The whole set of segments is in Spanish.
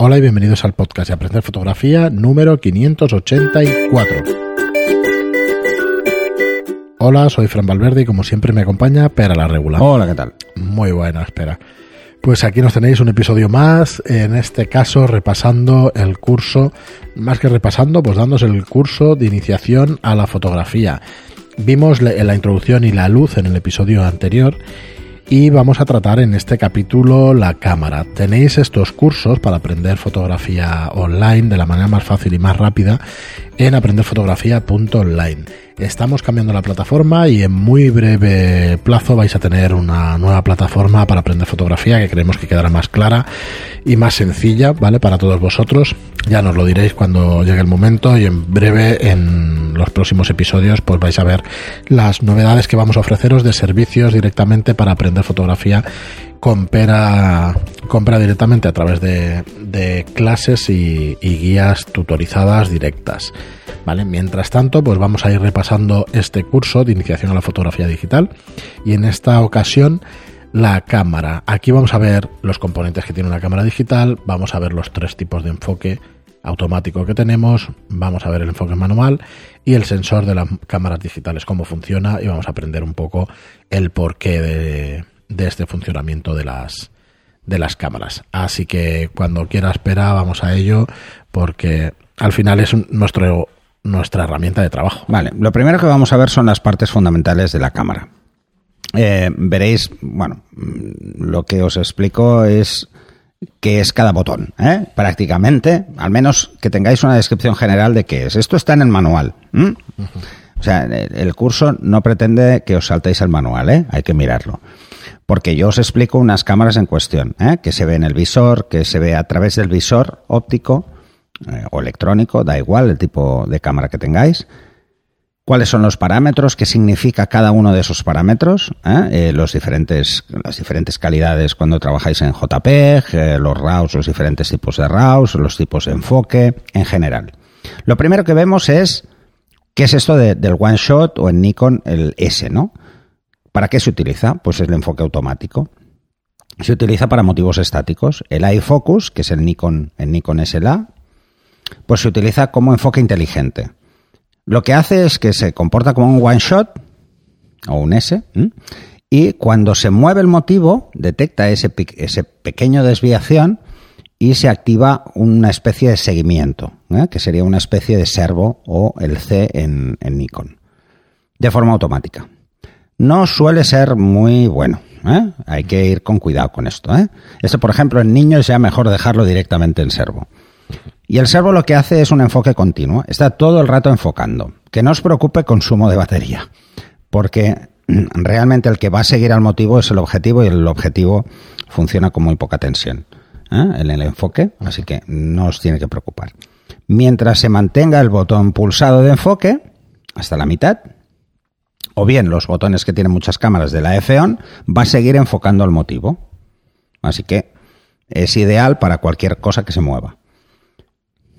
Hola y bienvenidos al podcast de Aprender Fotografía número 584. Hola, soy Fran Valverde y como siempre me acompaña Pera la Regular. Hola, ¿qué tal? Muy buena, espera. Pues aquí nos tenéis un episodio más, en este caso repasando el curso, más que repasando, pues dándose el curso de iniciación a la fotografía. Vimos la introducción y la luz en el episodio anterior y vamos a tratar en este capítulo la cámara. Tenéis estos cursos para aprender fotografía online de la manera más fácil y más rápida en aprenderfotografía.online. Estamos cambiando la plataforma y en muy breve plazo vais a tener una nueva plataforma para aprender fotografía que creemos que quedará más clara y más sencilla, ¿vale? Para todos vosotros. Ya nos lo diréis cuando llegue el momento y en breve en los próximos episodios pues vais a ver las novedades que vamos a ofreceros de servicios directamente para aprender fotografía compra, directamente a través de, clases y, guías tutorizadas directas. ¿Vale? Mientras tanto, pues vamos a ir repasando este curso de iniciación a la fotografía digital y en esta ocasión la cámara. Aquí vamos a ver los componentes que tiene una cámara digital, vamos a ver los tres tipos de enfoque automático que tenemos, vamos a ver el enfoque manual y el sensor de las cámaras digitales, cómo funciona y vamos a aprender un poco el porqué de, de este funcionamiento de las de las cámaras. Así que cuando quiera espera, vamos a ello, porque al final es nuestro, nuestra herramienta de trabajo. Vale, lo primero que vamos a ver son las partes fundamentales de la cámara. Eh, veréis, bueno, lo que os explico es qué es cada botón, ¿eh? prácticamente, al menos que tengáis una descripción general de qué es. Esto está en el manual. O sea, el curso no pretende que os saltéis el manual, ¿eh? hay que mirarlo porque yo os explico unas cámaras en cuestión, ¿eh? que se ve en el visor, que se ve a través del visor óptico eh, o electrónico, da igual el tipo de cámara que tengáis. ¿Cuáles son los parámetros? ¿Qué significa cada uno de esos parámetros? ¿Eh? los diferentes, las diferentes calidades cuando trabajáis en JPEG, los RAWs, los diferentes tipos de RAWs, los tipos de enfoque, en general. Lo primero que vemos es qué es esto del one shot o en Nikon el S, ¿no? ¿Para qué se utiliza? Pues es el enfoque automático. Se utiliza para motivos estáticos. El iFocus, que es el Nikon, el Nikon SLA, pues se utiliza como enfoque inteligente. Lo que hace es que se comporta como un one shot o un S y cuando se mueve el motivo detecta ese, pequeño desviación y se activa una especie de seguimiento, ¿eh? que sería una especie de servo o el C en Nikon, de forma automática no suele ser muy bueno. ¿eh? Hay que ir con cuidado con esto. ¿eh? Por ejemplo, en niños ya mejor dejarlo directamente en servo. Y el servo lo que hace es un enfoque continuo. Está todo el rato enfocando. Que no os preocupe consumo de batería. Porque realmente el que va a seguir al motivo es el objetivo y el objetivo funciona con muy poca tensión ¿eh? en el enfoque. Así que no os tiene que preocupar. Mientras se mantenga el botón pulsado de enfoque hasta la mitad, o bien los botones que tienen muchas cámaras de la F-ON, va a seguir enfocando el motivo. Así que es ideal para cualquier cosa que se mueva.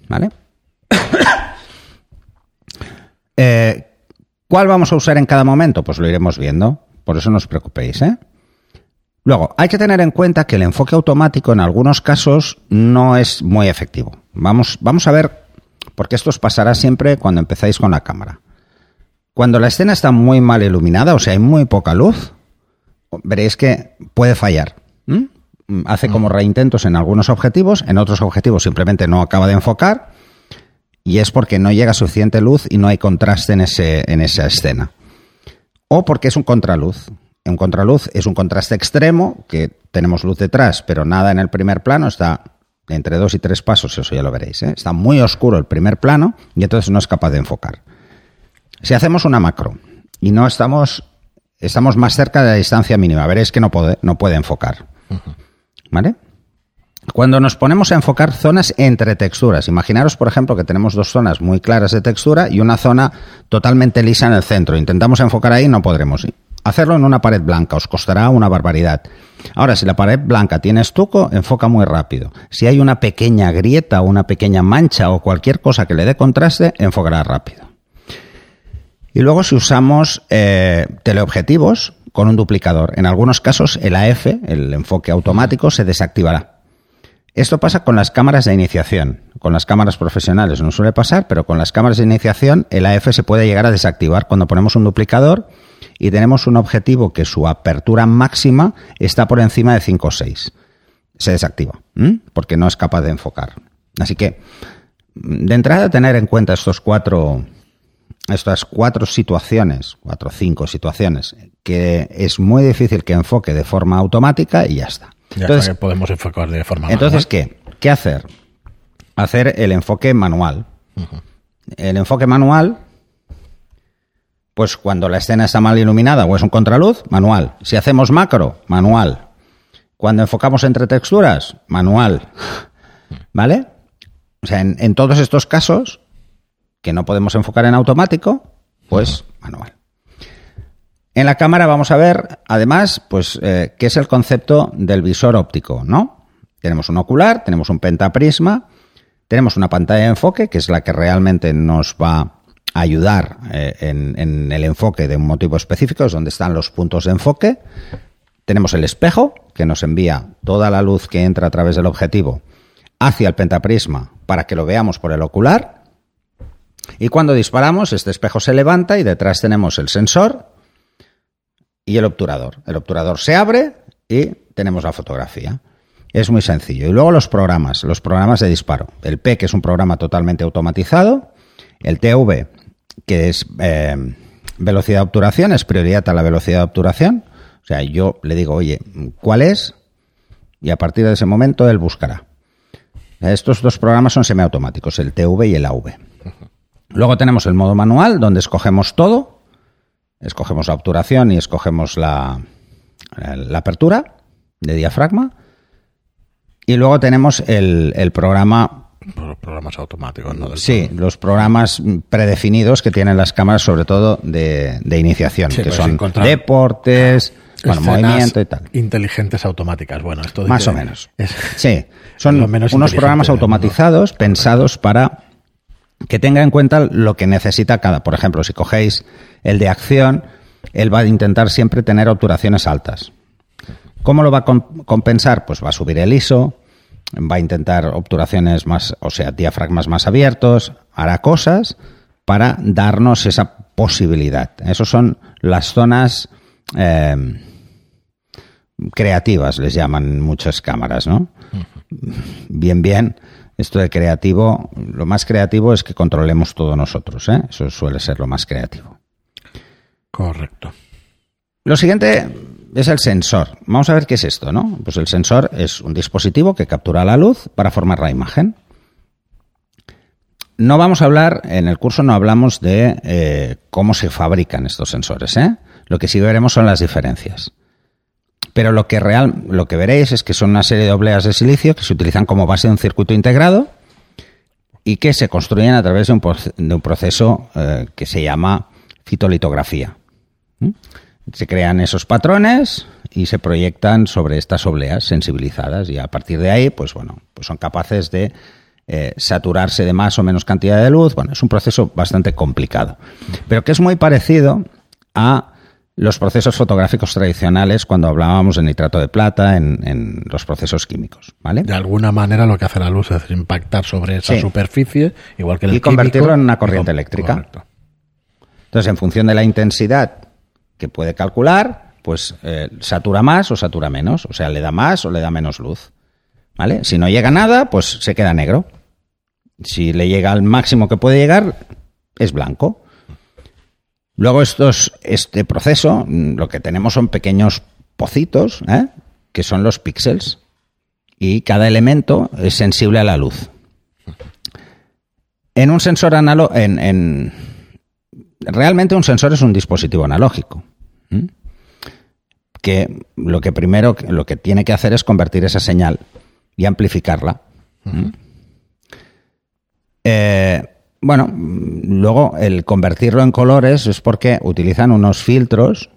¿Vale? Eh, ¿Cuál vamos a usar en cada momento? Pues lo iremos viendo. Por eso no os preocupéis, ¿eh? Luego, hay que tener en cuenta que el enfoque automático en algunos casos no es muy efectivo. Vamos, vamos a ver, porque esto os pasará siempre cuando empezáis con la cámara. Cuando la escena está muy mal iluminada, o sea, hay muy poca luz, veréis que puede fallar. Hace como mm. reintentos en algunos objetivos, en otros objetivos simplemente no acaba de enfocar y es porque no llega suficiente luz y no hay contraste en, ese, en esa escena. O porque es un contraluz. Un contraluz es un contraste extremo, que tenemos luz detrás, pero nada en el primer plano, está entre dos y tres pasos, eso ya lo veréis. ¿eh? Está muy oscuro el primer plano y entonces no es capaz de enfocar. Si hacemos una macro y no estamos, estamos más cerca de la distancia mínima, veréis que no puede, no puede enfocar. ¿Vale? Cuando nos ponemos a enfocar zonas entre texturas, imaginaros, por ejemplo, que tenemos dos zonas muy claras de textura y una zona totalmente lisa en el centro. Intentamos enfocar ahí, no podremos. Hacerlo en una pared blanca os costará una barbaridad. Ahora, si la pared blanca tiene estuco, enfoca muy rápido. Si hay una pequeña grieta o una pequeña mancha o cualquier cosa que le dé contraste, enfocará rápido. Y luego si usamos eh, teleobjetivos con un duplicador, en algunos casos el AF, el enfoque automático, se desactivará. Esto pasa con las cámaras de iniciación. Con las cámaras profesionales no suele pasar, pero con las cámaras de iniciación el AF se puede llegar a desactivar cuando ponemos un duplicador y tenemos un objetivo que su apertura máxima está por encima de 5 o 6. Se desactiva, porque no es capaz de enfocar. Así que, de entrada, tener en cuenta estos cuatro, estas cuatro situaciones, cuatro o cinco situaciones, que es muy difícil que enfoque de forma automática y ya está. entonces, podemos enfocar de forma Entonces, ¿qué? ¿Qué hacer? Hacer el enfoque manual. El enfoque manual, pues cuando la escena está mal iluminada o es un contraluz, manual. Si hacemos macro, manual. Cuando enfocamos entre texturas, manual. ¿Vale? O sea, en, todos estos casos, que no podemos enfocar en automático, pues manual. En la cámara vamos a ver, además, pues, eh, qué es el concepto del visor óptico, ¿no? Tenemos un ocular, tenemos un pentaprisma, tenemos una pantalla de enfoque, que es la que realmente nos va a ayudar eh, en, en, el enfoque de un motivo específico, es donde están los puntos de enfoque. Tenemos el espejo, que nos envía toda la luz que entra a través del objetivo hacia el pentaprisma para que lo veamos por el ocular. Y cuando disparamos, este espejo se levanta y detrás tenemos el sensor y el obturador. El obturador se abre y tenemos la fotografía. Es muy sencillo. Y luego los programas, los programas de disparo. El P, que es un programa totalmente automatizado. El TV, que es eh, velocidad de obturación, es prioridad a la velocidad de obturación. O sea, yo le digo, oye, ¿cuál es? Y a partir de ese momento él buscará. Estos dos programas son semiautomáticos, el TV y el AV. Luego tenemos el modo manual, donde escogemos todo. Escogemos la obturación y escogemos la, la apertura de diafragma. Y luego tenemos el, el programa los programas automáticos, ¿no? sí, los programas predefinidos que tienen las cámaras, sobre todo de, de iniciación, que pues son deportes, bueno, movimiento y tal. Inteligentes automáticas, bueno, esto Más o menos. sí, son unos programas automatizados pensados para que tenga en cuenta lo que necesita cada. Por ejemplo, si cogéis el de acción, él va a intentar siempre tener obturaciones altas. ¿Cómo lo va a compensar? Pues va a subir el ISO, va a intentar obturaciones más, o sea, diafragmas más abiertos, hará cosas para darnos esa posibilidad. Esas son las zonas eh, creativas, les llaman muchas cámaras, ¿no? Bien, bien. Esto de creativo, lo más creativo es que controlemos todo nosotros, ¿eh? Eso suele ser lo más creativo. Correcto. Lo siguiente es el sensor. Vamos a ver qué es esto, ¿no? Pues el sensor es un dispositivo que captura la luz para formar la imagen. No vamos a hablar, en el curso no hablamos de eh, cómo se fabrican estos sensores, ¿eh? Lo que sí veremos son las diferencias. Pero lo que, real, lo que veréis es que son una serie de obleas de silicio que se utilizan como base de un circuito integrado y que se construyen a través de un, proceso eh, que se llama fitolitografía. Se crean esos patrones y se proyectan sobre estas obleas sensibilizadas y a partir de ahí, pues bueno, pues son capaces de eh, saturarse de más o menos cantidad de luz. Bueno, es un proceso bastante complicado, pero que es muy parecido a los procesos fotográficos tradicionales cuando hablábamos de nitrato de plata en, los procesos químicos, ¿vale? De alguna manera lo que hace la luz es impactar sobre esa superficie, igual que el Y convertirlo en una corriente eléctrica. Entonces, en función de la intensidad que puede calcular, pues eh, satura más o satura menos, o sea, le da más o le da menos luz, ¿vale? Si no llega nada, pues se queda negro. Si le llega al máximo que puede llegar, es blanco. Luego estos, este proceso, mm, lo que tenemos son pequeños pocitos, ¿eh? que son los píxeles, y cada elemento es sensible a la luz. En un sensor análogo, en, realmente un sensor es un dispositivo analógico, que lo que primero, lo que tiene que hacer es convertir esa señal y amplificarla. eh, bueno, luego el convertirlo en colores es porque utilizan unos filtros,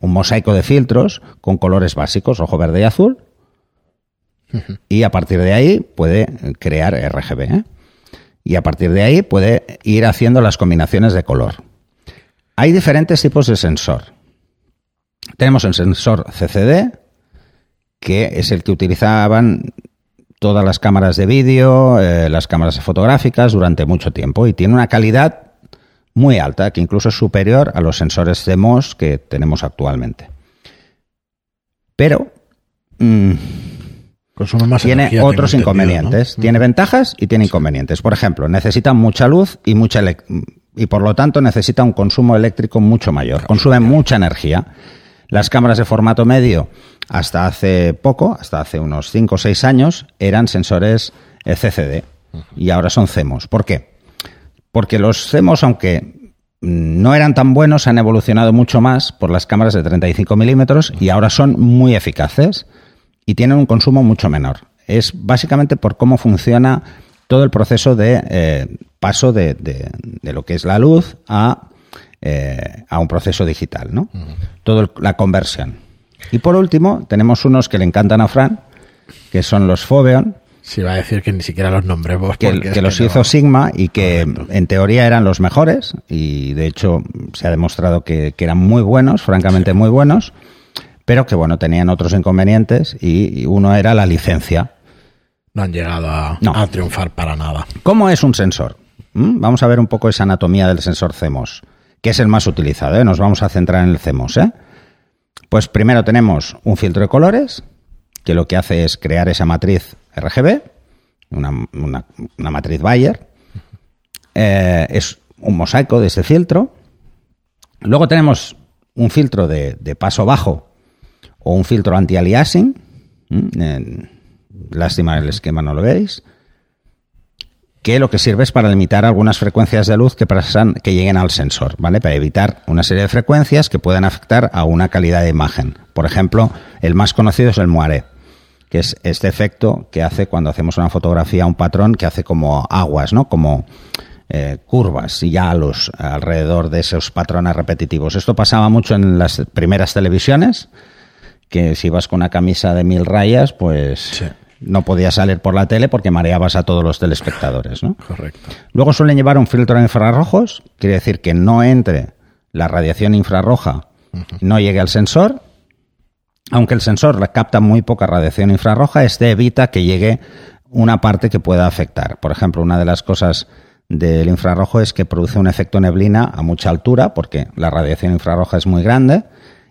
un mosaico de filtros con colores básicos, rojo, verde y azul. Y a partir de ahí puede crear RGB. ¿eh? Y a partir de ahí puede ir haciendo las combinaciones de color. Hay diferentes tipos de sensor. Tenemos el sensor CCD, que es el que utilizaban todas las cámaras de vídeo, eh, las cámaras fotográficas durante mucho tiempo y tiene una calidad muy alta, que incluso es superior a los sensores CMOS que tenemos actualmente. Pero mm, tiene otros inconvenientes. Tiene ventajas y tiene inconvenientes. Por ejemplo, necesita mucha luz y mucha y por lo tanto necesita un consumo eléctrico mucho mayor. Consume mucha energía. Las cámaras de formato medio, hasta hace poco, hasta hace unos 5 o 6 años, eran sensores eh, CCD y ahora son CMOS. ¿Por qué? Porque los CMOS, aunque no eran tan buenos, han evolucionado mucho más por las cámaras de 35 milímetros y ahora son muy eficaces y tienen un consumo mucho menor. Es básicamente por cómo funciona todo el proceso de eh, paso de, lo que es la luz a, eh, a un proceso digital, ¿no? Toda la conversión. Y por último, tenemos unos que le encantan a Fran, que son los Foveon. Sí, va a decir que ni siquiera los nombremos. Que, que los hizo Sigma y que en teoría eran los mejores y de hecho se ha demostrado que, eran muy buenos, francamente muy buenos pero que bueno, tenían otros inconvenientes y, uno era la licencia. No han llegado a, triunfar para nada. ¿Cómo es un sensor? ¿Mm? Vamos a ver un poco esa anatomía del sensor CMOS, que es el más utilizado. ¿eh? Nos vamos a centrar en el CMOS. ¿eh? Pues primero tenemos un filtro de colores, que lo que hace es crear esa matriz RGB, una, matriz Bayer. Eh, es un mosaico de ese filtro. Luego tenemos un filtro de paso bajo, o un filtro anti-aliasing. Lástima el esquema no lo veis. Que lo que sirve es para limitar algunas frecuencias de luz que, pasan, que lleguen al sensor, ¿vale? Para evitar una serie de frecuencias que puedan afectar a una calidad de imagen. Por ejemplo, el más conocido es el moiré, que es este efecto que hace cuando hacemos una fotografía, un patrón que hace como aguas, ¿no? Como eh, curvas y halos alrededor de esos patrones repetitivos. Esto pasaba mucho en las primeras televisiones que si vas con una camisa de mil rayas, pues no podías salir por la tele porque mareabas a todos los telespectadores, ¿no? Correcto. Luego suelen llevar un filtro de infrarrojos, quiere decir que no entre la radiación infrarroja, no llegue al sensor. Aunque el sensor capta muy poca radiación infrarroja, este evita que llegue una parte que pueda afectar. Por ejemplo, una de las cosas del infrarrojo es que produce un efecto neblina a mucha altura, porque la radiación infrarroja es muy grande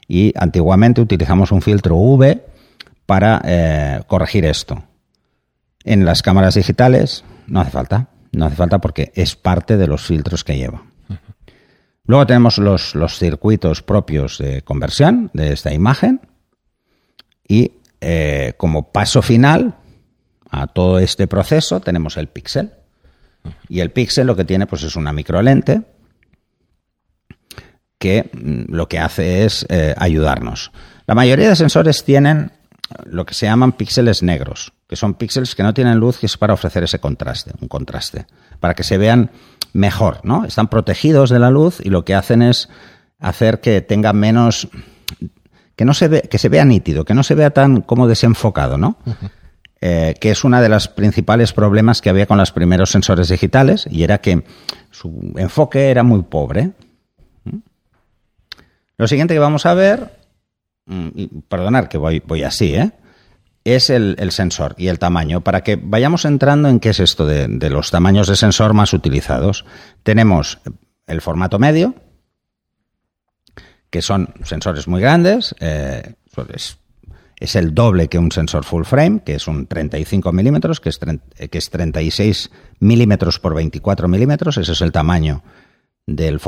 y antiguamente utilizamos un filtro UV para eh, corregir esto. En las cámaras digitales no hace falta, no hace falta porque es parte de los filtros que lleva. Luego tenemos los, los circuitos propios de conversión de esta imagen y eh, como paso final a todo este proceso tenemos el píxel. Y el píxel lo que tiene pues es una microlente que mm, lo que hace es eh, ayudarnos. La mayoría de sensores tienen lo que se llaman píxeles negros, que son píxeles que no tienen luz, que es para ofrecer ese contraste, un contraste, para que se vean mejor, ¿no? Están protegidos de la luz y lo que hacen es hacer que tenga menos que no se ve, que se vea nítido, que no se vea tan como desenfocado, ¿no? Eh, que es uno de los principales problemas que había con los primeros sensores digitales, y era que su enfoque era muy pobre. Lo siguiente que vamos a ver, mm, perdonar que voy, así, ¿eh? es el, sensor y el tamaño. Para que vayamos entrando en qué es esto de, los tamaños de sensor más utilizados. Tenemos el formato medio, que son sensores muy grandes, eh, es, es, el doble que un sensor full frame, que es un 35 milímetros, que es, que es 36 milímetros por 24 milímetros, ese es el tamaño del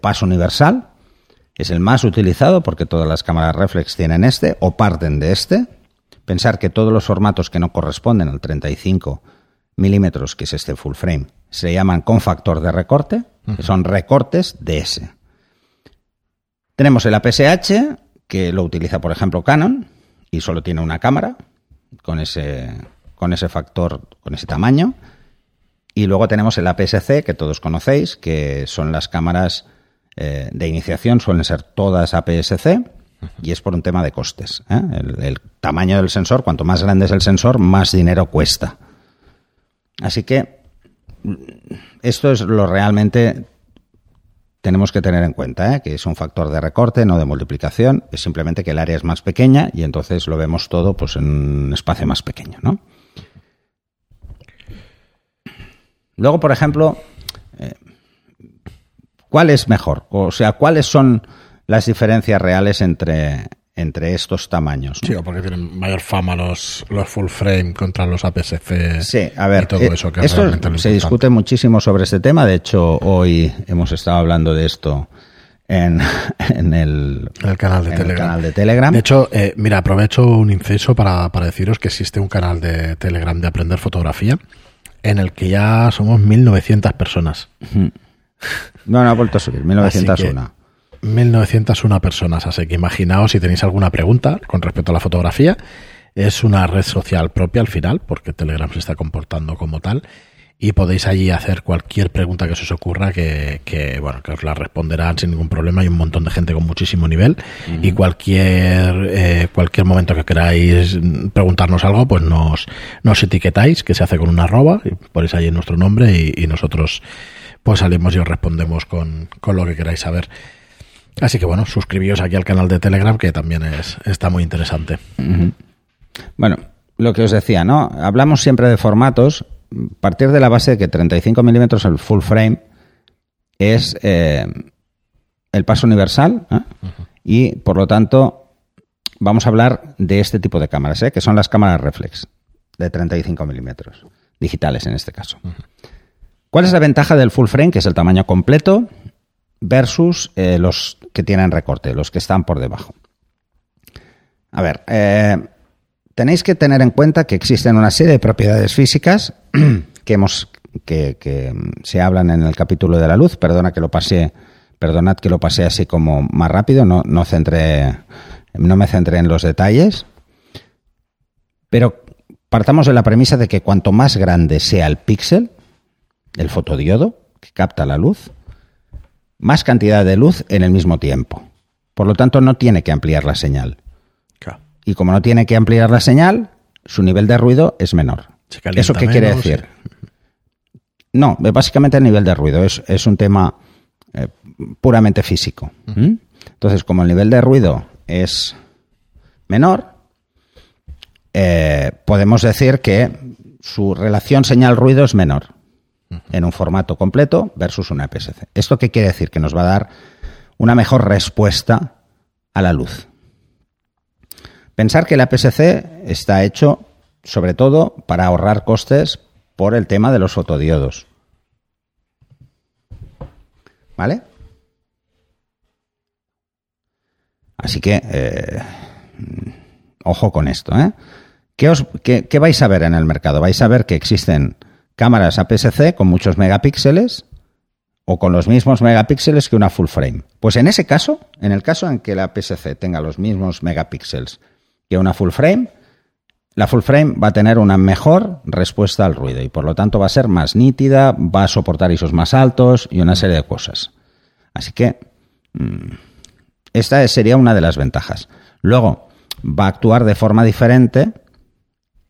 paso universal. Es el más utilizado porque todas las cámaras reflex tienen este o parten de este. Pensar que todos los formatos que no corresponden al 35 milímetros, que es este full frame, se llaman con factor de recorte, que son recortes de ese. Tenemos el APS-H, que lo utiliza, por ejemplo, Canon, y solo tiene una cámara con ese, con ese factor, con ese tamaño. Y luego tenemos el APS-C, que todos conocéis, que son las cámaras eh, de iniciación suelen ser todas APS-C y es por un tema de costes. ¿eh? El, tamaño del sensor, cuanto más grande es el sensor, más dinero cuesta. Así que mm, esto es lo realmente tenemos que tener en cuenta, ¿eh? que es un factor de recorte, no de multiplicación, es simplemente que el área es más pequeña y entonces lo vemos todo pues, en un espacio más pequeño. ¿no? Luego, por ejemplo, ¿cuál es mejor? O sea, ¿cuáles son las diferencias reales entre, entre estos tamaños? Sí, porque tienen mayor fama los, los full frame contra los APS-C Sí, a ver, y todo eh, eso que es esto lo se discute muchísimo sobre este tema. De hecho, hoy hemos estado hablando de esto en, en el, el canal de en el Telegram. canal de Telegram. De hecho, eh, mira, aprovecho un inciso para, para deciros que existe un canal de Telegram de aprender fotografía en el que ya somos 1900 personas. No, no ha vuelto a subir, 1901. 1901 personas, así que imaginaos si tenéis alguna pregunta con respecto a la fotografía. Es una red social propia al final, porque Telegram se está comportando como tal. Y podéis allí hacer cualquier pregunta que se os ocurra, que, que, bueno, que os la responderán sin ningún problema. Hay un montón de gente con muchísimo nivel. Y cualquier, eh, cualquier momento que queráis preguntarnos algo, pues nos, nos etiquetáis, que se hace con una arroba, y ponéis ahí nuestro nombre y, y nosotros pues salimos y os respondemos con, con lo que queráis saber. Así que bueno, suscribíos aquí al canal de Telegram, que también es, está muy interesante. Bueno, lo que os decía, ¿no? Hablamos siempre de formatos. Partir de la base de que 35 milímetros el full frame es eh, el paso universal ¿eh? y por lo tanto vamos a hablar de este tipo de cámaras, ¿eh? que son las cámaras reflex de 35 milímetros, digitales en este caso. ¿Cuál es la ventaja del full frame, que es el tamaño completo, versus eh, los que tienen recorte, los que están por debajo? A ver, eh, tenéis que tener en cuenta que existen una serie de propiedades físicas que hemos que, que, se hablan en el capítulo de la luz. Perdona que lo pasé, perdonad que lo pasé así como más rápido, no, no no me centré en los detalles. Pero partamos de la premisa de que cuanto más grande sea el píxel, el fotodiodo que capta la luz, más cantidad de luz en el mismo tiempo. Por lo tanto, no tiene que ampliar la señal. Claro. Y como no tiene que ampliar la señal, su nivel de ruido es menor. ¿Eso qué quiere decir? No, básicamente el nivel de ruido es, es un tema eh, puramente físico. ¿Mm? Entonces, como el nivel de ruido es menor, eh, podemos decir que su relación señal-ruido es menor en un formato completo versus una APS-C. ¿Esto qué quiere decir? Que nos va a dar una mejor respuesta a la luz. Pensar que el APS-C está hecho sobre todo para ahorrar costes por el tema de los fotodiodos. ¿Vale? Así que, eh, ojo con esto. ¿eh? ¿Qué, os, qué, ¿Qué vais a ver en el mercado? Vais a ver que existen cámaras APS-C con muchos megapíxeles o con los mismos megapíxeles que una full frame. Pues en ese caso, en el caso en que la APS-C tenga los mismos megapíxeles que una full frame, la full frame va a tener una mejor respuesta al ruido y por lo tanto va a ser más nítida, va a soportar ISOs más altos y una serie de cosas. Así que mmm, esta sería una de las ventajas. Luego, va a actuar de forma diferente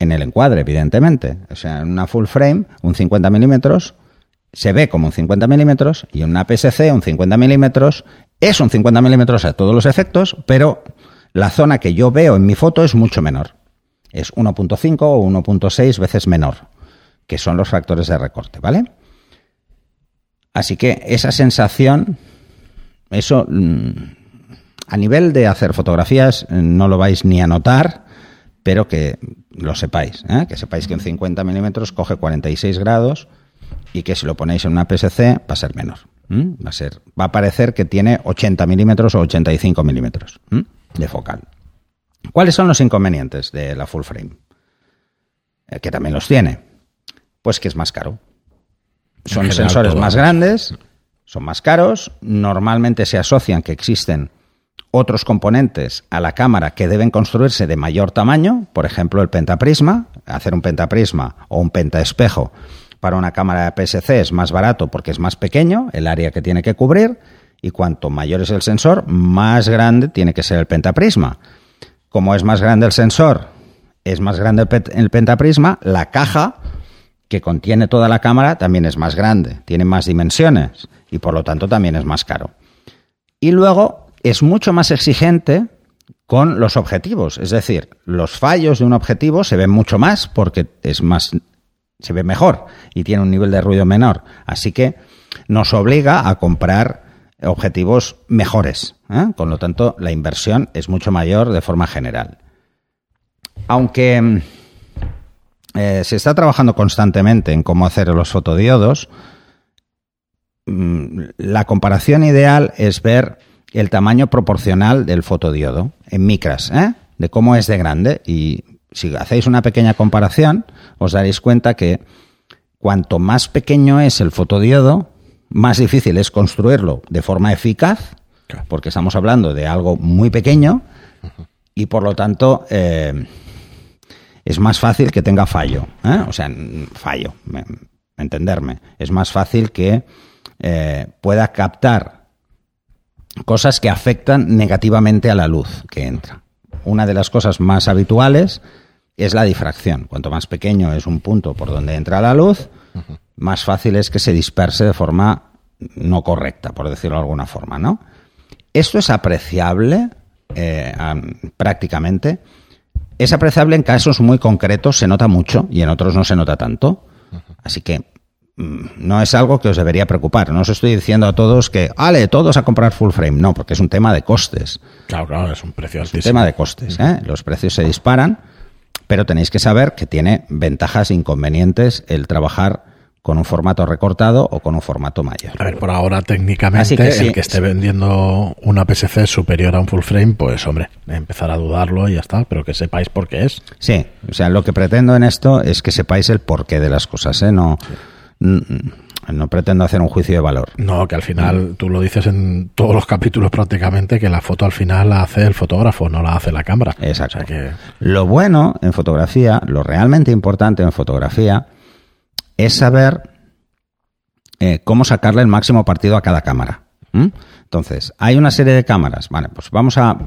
en el encuadre, evidentemente. O sea, en una full frame, un 50 milímetros se ve como un 50 milímetros y en una PSC un 50 milímetros es un 50 milímetros a todos los efectos, pero la zona que yo veo en mi foto es mucho menor. Es 1.5 o 1.6 veces menor, que son los factores de recorte, ¿vale? Así que esa sensación, eso mm, a nivel de hacer fotografías no lo vais ni a notar, pero que lo sepáis, ¿eh? que sepáis que un 50 milímetros coge 46 grados y que si lo ponéis en una PSC va a ser menor. ¿m? Va a ser, va a parecer que tiene 80 milímetros o 85 milímetros de focal. ¿Cuáles son los inconvenientes de la full frame? Eh, que también los tiene. Pues que es más caro. Son general, sensores más grandes, son más caros, normalmente se asocian que existen otros componentes a la cámara que deben construirse de mayor tamaño, por ejemplo el pentaprisma, hacer un pentaprisma o un pentaespejo para una cámara de PSC es más barato porque es más pequeño el área que tiene que cubrir y cuanto mayor es el sensor, más grande tiene que ser el pentaprisma. Como es más grande el sensor, es más grande el, pentaprisma, la caja que contiene toda la cámara también es más grande, tiene más dimensiones y por lo tanto también es más caro. Y luego es mucho más exigente con los objetivos, es decir, los fallos de un objetivo se ven mucho más porque es más se ve mejor y tiene un nivel de ruido menor. Así que nos obliga a comprar objetivos mejores. ¿eh? Con lo tanto, la inversión es mucho mayor de forma general. Aunque eh, se está trabajando constantemente en cómo hacer los fotodiodos, mm, la comparación ideal es ver el tamaño proporcional del fotodiodo en micras, ¿eh? de cómo es de grande. Y si hacéis una pequeña comparación, os daréis cuenta que cuanto más pequeño es el fotodiodo, más difícil es construirlo de forma eficaz, porque estamos hablando de algo muy pequeño y por lo tanto eh, es más fácil que tenga fallo. ¿eh? O sea, fallo, entenderme. Es más fácil que eh, pueda captar cosas que afectan negativamente a la luz que entra. Una de las cosas más habituales es la difracción. Cuanto más pequeño es un punto por donde entra la luz, más fácil es que se disperse de forma no correcta, por decirlo de alguna forma, ¿no? Esto es apreciable eh, prácticamente. Es apreciable en casos muy concretos, se nota mucho y en otros no se nota tanto. Así que no es algo que os debería preocupar. No os estoy diciendo a todos que, ale, todos a comprar full frame. No, porque es un tema de costes. Claro, claro, es un precio altísimo. Es un tema de costes. ¿eh? Los precios se disparan pero tenéis que saber que tiene ventajas e inconvenientes el trabajar con un formato recortado o con un formato mayor. A ver, por ahora técnicamente el que esté vendiendo una PSC superior a un full frame, pues hombre, empezar a dudarlo y ya está, pero que sepáis por qué es. Sí, o sea, lo que pretendo en esto es que sepáis el porqué de las cosas, ¿eh? No, no pretendo hacer un juicio de valor. No, que al final, mm. tú lo dices en todos los capítulos prácticamente, que la foto al final la hace el fotógrafo, no la hace la cámara. Exacto. que... Lo bueno en fotografía, lo realmente importante en fotografía, es saber eh, cómo sacarle el máximo partido a cada cámara. Entonces, hay una serie de cámaras. Vale, pues vamos a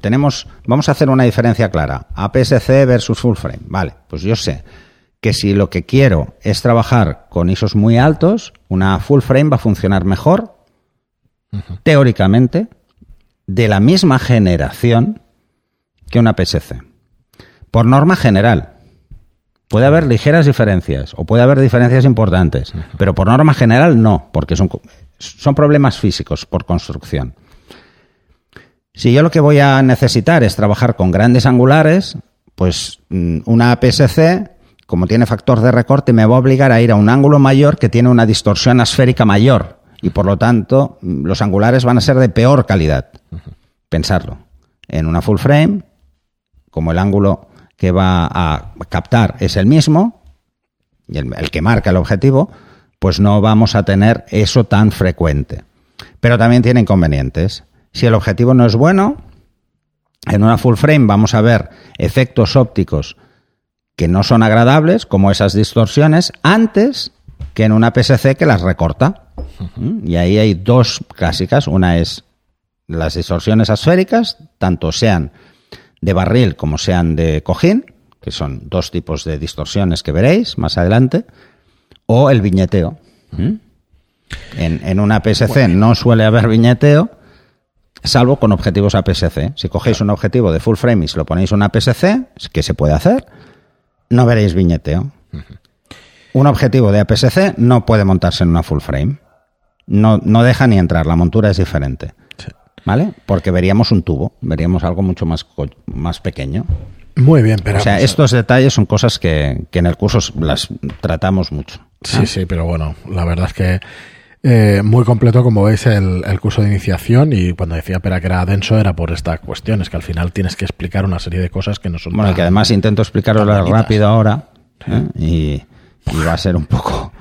tenemos vamos a hacer una diferencia clara. APS-C versus full frame. Vale, pues yo sé que si lo que quiero es trabajar con ISOs muy altos, una full frame va a funcionar mejor, teóricamente, de la misma generación que una PSC. Por norma general. Puede haber ligeras diferencias o puede haber diferencias importantes, pero por norma general no, porque son, son problemas físicos por construcción. Si yo lo que voy a necesitar es trabajar con grandes angulares, pues mm, una PSC como tiene factor de recorte, me va a obligar a ir a un ángulo mayor que tiene una distorsión asférica mayor y por lo tanto los angulares van a ser de peor calidad. Pensarlo. En una full frame, como el ángulo que va a captar es el mismo, y el, el que marca el objetivo, pues no vamos a tener eso tan frecuente. Pero también tiene inconvenientes. Si el objetivo no es bueno, en una full frame vamos a ver efectos ópticos que no son agradables, como esas distorsiones, antes que en una PSC que las recorta. Y ahí hay dos clásicas. Una es las distorsiones asféricas, tanto sean de barril como sean de cojín, que son dos tipos de distorsiones que veréis más adelante, o el viñeteo. ¿Mm? En, en, una PSC no suele haber viñeteo, salvo con objetivos APS-C. Si cogéis un objetivo de full frame y se lo ponéis una PSC, que se puede hacer, no veréis viñeteo. Un objetivo de APS-C no puede montarse en una full frame. No, no deja ni entrar, la montura es diferente. ¿Vale? Porque veríamos un tubo, veríamos algo mucho más, más pequeño. Muy bien, pero. O sea, estos detalles son cosas que, que en el curso las tratamos mucho. Sí, sí, pero bueno, la verdad es que eh, muy completo, como veis, el, curso de iniciación y cuando decía Pera que era denso era por esta cuestión, es que al final tienes que explicar una serie de cosas que no son... Bueno, que además intento explicarlo rápido ahora ¿eh? y, va a ser un poco...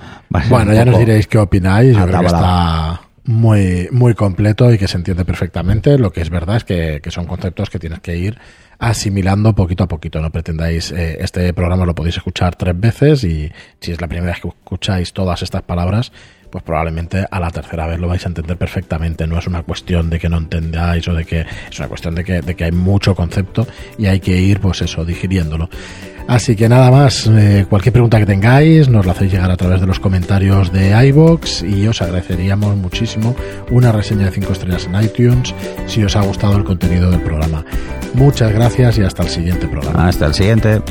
bueno, ya nos diréis qué opináis, yo creo que está muy, muy completo y que se entiende perfectamente. Lo que es verdad es que, son conceptos que tienes que ir asimilando poquito a poquito. No pretendáis, eh, este programa lo podéis escuchar tres veces y si es la primera vez que escucháis todas estas palabras, pues probablemente a la tercera vez lo vais a entender perfectamente. No es una cuestión de que no entendáis o de que es una cuestión de que, de que hay mucho concepto y hay que ir, pues eso, digiriéndolo. Así que nada más, eh, cualquier pregunta que tengáis nos la hacéis llegar a través de los comentarios de iBox y os agradeceríamos muchísimo una reseña de 5 estrellas en iTunes si os ha gustado el contenido del programa. Muchas gracias y hasta el siguiente programa. Hasta el siguiente.